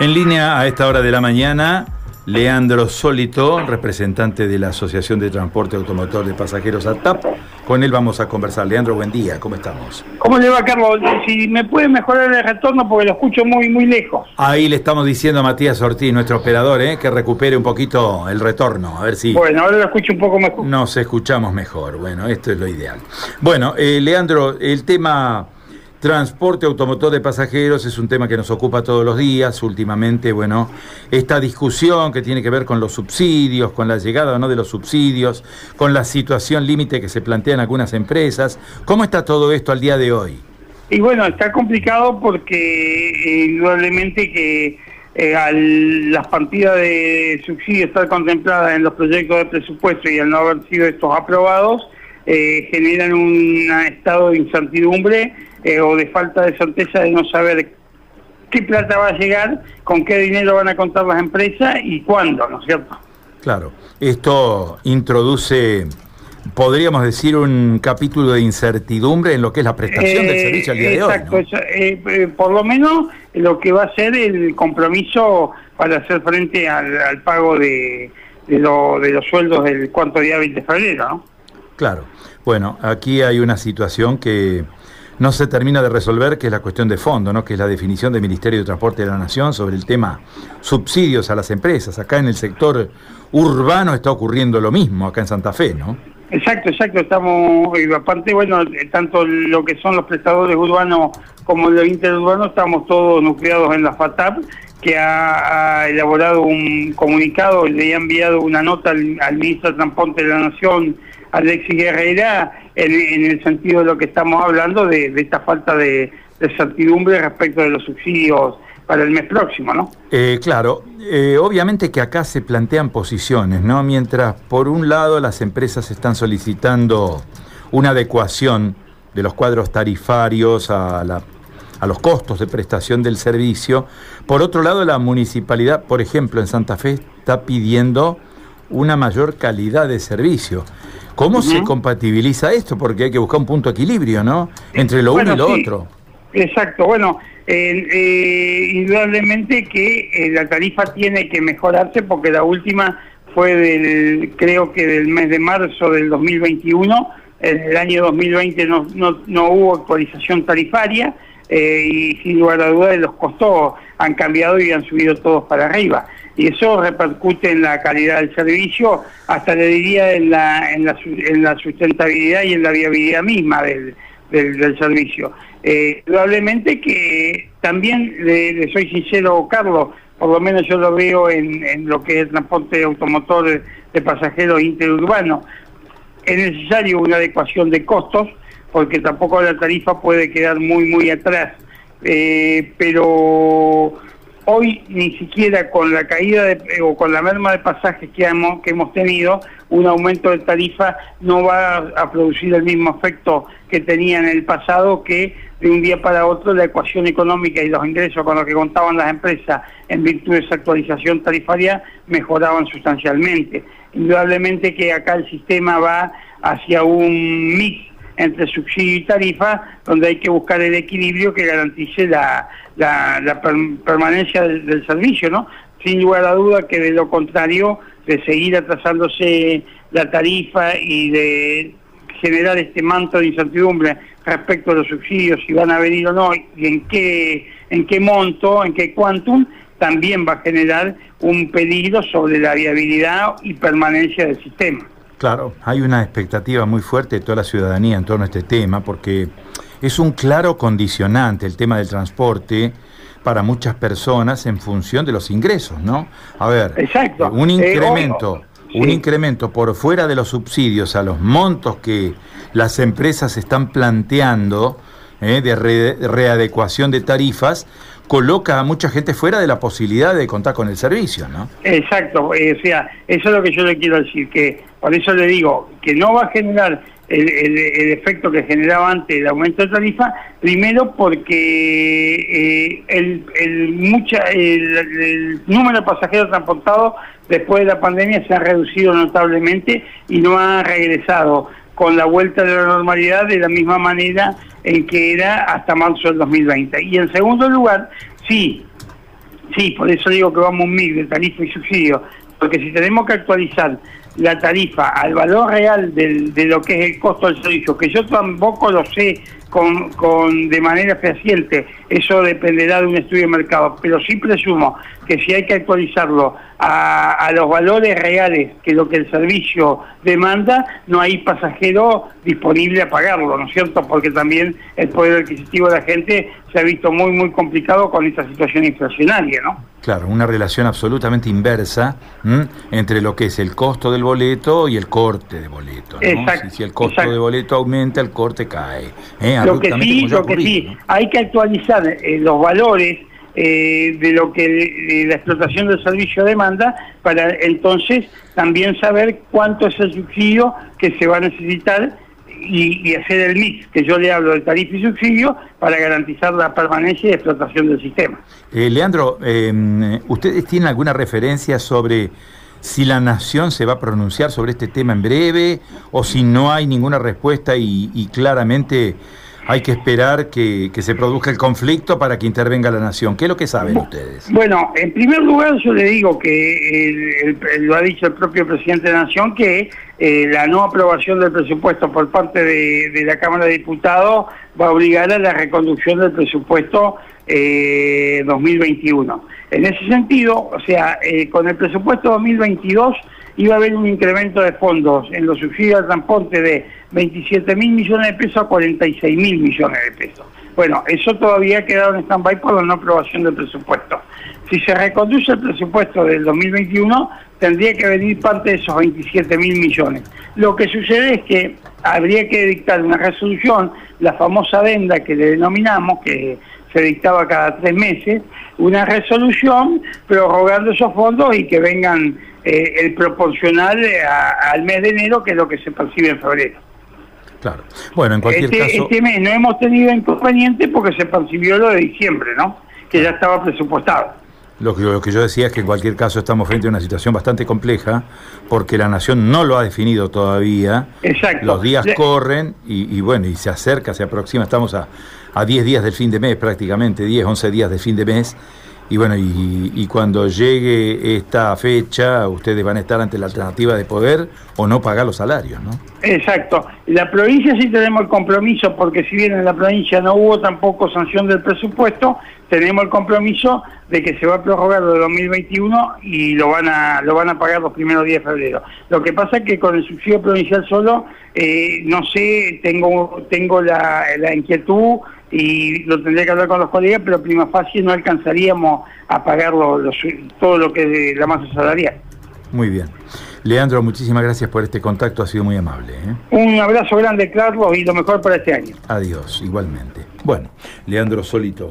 En línea a esta hora de la mañana, Leandro Sólito, representante de la Asociación de Transporte Automotor de Pasajeros ATAP. Con él vamos a conversar. Leandro, buen día, ¿cómo estamos? ¿Cómo le va, Carlos? Si me puede mejorar el retorno porque lo escucho muy, muy lejos. Ahí le estamos diciendo a Matías Ortiz, nuestro operador, ¿eh? que recupere un poquito el retorno, a ver si... Bueno, ahora lo escucho un poco mejor. Nos escuchamos mejor, bueno, esto es lo ideal. Bueno, eh, Leandro, el tema Transporte automotor de pasajeros es un tema que nos ocupa todos los días. Últimamente, bueno, esta discusión que tiene que ver con los subsidios, con la llegada no de los subsidios, con la situación límite que se plantea en algunas empresas. ¿Cómo está todo esto al día de hoy? Y bueno, está complicado porque eh, indudablemente que eh, las partidas de subsidio estar contempladas en los proyectos de presupuesto y al no haber sido estos aprobados, eh, generan un estado de incertidumbre eh, o de falta de certeza de no saber qué plata va a llegar, con qué dinero van a contar las empresas y cuándo, ¿no es cierto? Claro, esto introduce, podríamos decir, un capítulo de incertidumbre en lo que es la prestación del eh, servicio al día de hoy. Exacto, eh, por lo menos lo que va a ser el compromiso para hacer frente al, pago de, de, de los sueldos del cuarto día 20 de febrero, ¿no? Claro, bueno, aquí hay una situación que no se termina de resolver, que es la cuestión de fondo, ¿no? que es la definición del Ministerio de Transporte de la Nación sobre el tema subsidios a las empresas. Acá en el sector urbano está ocurriendo lo mismo, acá en Santa Fe, ¿no? Exacto, exacto. Estamos, aparte, bueno, tanto lo que son los prestadores urbanos como el interurbano, estamos todos nucleados en la FATAP, que ha, elaborado un comunicado, le ha enviado una nota al, al ministro de Transporte de la Nación, Alexis Guerrera, en, el sentido de lo que estamos hablando, de, esta falta de, certidumbre respecto de los subsidios para el mes próximo, ¿no? Eh, claro, eh, obviamente que acá se plantean posiciones, ¿no? Mientras por un lado las empresas están solicitando una adecuación de los cuadros tarifarios a, a los costos de prestación del servicio, por otro lado la municipalidad, por ejemplo, en Santa Fe está pidiendo una mayor calidad de servicio. ¿Cómo se compatibiliza esto? Porque hay que buscar un punto de equilibrio, ¿no? Entre lo uno y lo otro. Exacto, bueno, eh, indudablemente que eh, la tarifa tiene que mejorarse porque la última fue del, creo que del mes de marzo del 2021, en el año 2020 no, no, no hubo actualización tarifaria eh, y sin lugar a dudas los costos han cambiado y han subido todos para arriba y eso repercute en la calidad del servicio, hasta le diría en la, en la, en la sustentabilidad y en la viabilidad misma del, del, servicio. Eh, probablemente que también, le, soy sincero, Carlos, por lo menos yo lo veo en, en lo que es transporte automotor de pasajeros interurbano, es necesario una adecuación de costos, porque tampoco la tarifa puede quedar muy, muy atrás. Eh, pero hoy ni siquiera con la caída de, o con la merma de pasajes que hemos, que hemos tenido, un aumento de tarifa no va a producir el mismo efecto que tenía en el pasado, que de un día para otro la ecuación económica y los ingresos con los que contaban las empresas en virtud de esa actualización tarifaria mejoraban sustancialmente. Indudablemente que acá el sistema va hacia un mix entre subsidio y tarifa, donde hay que buscar el equilibrio que garantice la, la, permanencia del, servicio, ¿no? Sin lugar a duda que de lo contrario, de seguir atrasándose la tarifa y de generar este manto de incertidumbre respecto a los subsidios, si van a venir o no, y en qué, en qué monto, en qué quantum, también va a generar un peligro sobre la viabilidad y permanencia del sistema. Claro, hay una expectativa muy fuerte de toda la ciudadanía en torno a este tema, porque es un claro condicionante el tema del transporte para muchas personas en función de los ingresos, ¿no? A ver, un eh, incremento, un incremento por fuera de los subsidios a los montos que las empresas están planteando eh, de readecuación de tarifas, coloca a mucha gente fuera de la posibilidad de contar con el servicio, ¿no? Exacto, eh, o sea, eso es lo que yo le quiero decir, que por eso le digo que no va a generar el, efecto que generaba antes el aumento de tarifa, primero porque eh, el, mucha, el, número de pasajeros transportados después de la pandemia se ha reducido notablemente y no ha regresado con la vuelta de la normalidad de la misma manera en que era hasta marzo del 2020. Y en segundo lugar, sí, Sí, por eso digo que vamos un mix de tarifa y subsidio, porque si tenemos que actualizar la tarifa al valor real de lo que es el costo del servicio, que yo tampoco lo sé con, con de manera fehaciente, eso dependerá de un estudio de mercado, pero sí presumo que si hay que actualizarlo a, a, los valores reales que lo que el servicio demanda, no hay pasajero disponible a pagarlo, ¿no es cierto? Porque también el poder adquisitivo de la gente se ha visto muy, muy complicado con esta situación inflacionaria, ¿no? Claro, una relación absolutamente inversa entre lo que es el costo del boleto y el corte de boleto. ¿no? Exacto, si, si, el costo de boleto aumenta, el corte cae. ¿eh? Lo que sí, lo que sí, ¿no? hay que actualizar eh, los valores eh, de lo que de la explotación del servicio demanda para entonces también saber cuánto es el subsidio que se va a necesitar y, y, hacer el mix, que yo le hablo de tarifa y subsidio, para garantizar la permanencia y explotación del sistema. Eh, Leandro, eh, ¿ustedes tienen alguna referencia sobre si la Nación se va a pronunciar sobre este tema en breve o si no hay ninguna respuesta y, y claramente hay que esperar que, que, se produzca el conflicto para que intervenga la nación. ¿Qué es lo que saben ustedes? Bueno, en primer lugar yo le digo que el, el, lo ha dicho el propio presidente de la nación que eh, la no aprobación del presupuesto por parte de, la Cámara de Diputados va a obligar a la reconducción del presupuesto eh, 2021. En ese sentido, o sea, eh, con el presupuesto 2022 iba a haber un incremento de fondos en los subsidios al transporte de 27 mil millones de pesos a 46 mil millones de pesos. Bueno, eso todavía ha quedado en stand-by por la no aprobación del presupuesto. Si se reconduce el presupuesto del 2021, tendría que venir parte de esos 27 mil millones. Lo que sucede es que habría que dictar una resolución, la famosa adenda que le denominamos, que se dictaba cada tres meses, una resolución prorrogando esos fondos y que vengan eh, el proporcional a, al mes de enero, que es lo que se percibe en febrero. Claro. Bueno, en cualquier este, caso... Este mes no hemos tenido inconveniente porque se percibió lo de diciembre, ¿no? Que ya estaba presupuestado. Lo que, lo que yo decía es que en cualquier caso estamos frente a una situación bastante compleja porque la nación no lo ha definido todavía. Exacto. Los días Le... corren y, y, bueno, y se acerca, se aproxima, estamos a, a 10 días del fin de mes prácticamente, 10, 11 días del fin de mes. Y bueno, y, y, cuando llegue esta fecha, ustedes van a estar ante la alternativa de poder o no pagar los salarios, ¿no? Exacto. La provincia sí tenemos el compromiso, porque si bien en la provincia no hubo tampoco sanción del presupuesto, tenemos el compromiso de que se va a prorrogar de 2021 y lo van a lo van a pagar los primeros días de febrero. Lo que pasa es que con el subsidio provincial solo, eh, no sé, tengo tengo la, la inquietud y lo tendría que hablar con los colegas, pero prima facie no alcanzaríamos a pagar lo, lo, todo lo que es la masa salarial. Muy bien. Leandro, muchísimas gracias por este contacto, ha sido muy amable. ¿eh? Un abrazo grande, Carlos, y lo mejor para este año. Adiós, igualmente. Bueno, Leandro Solito.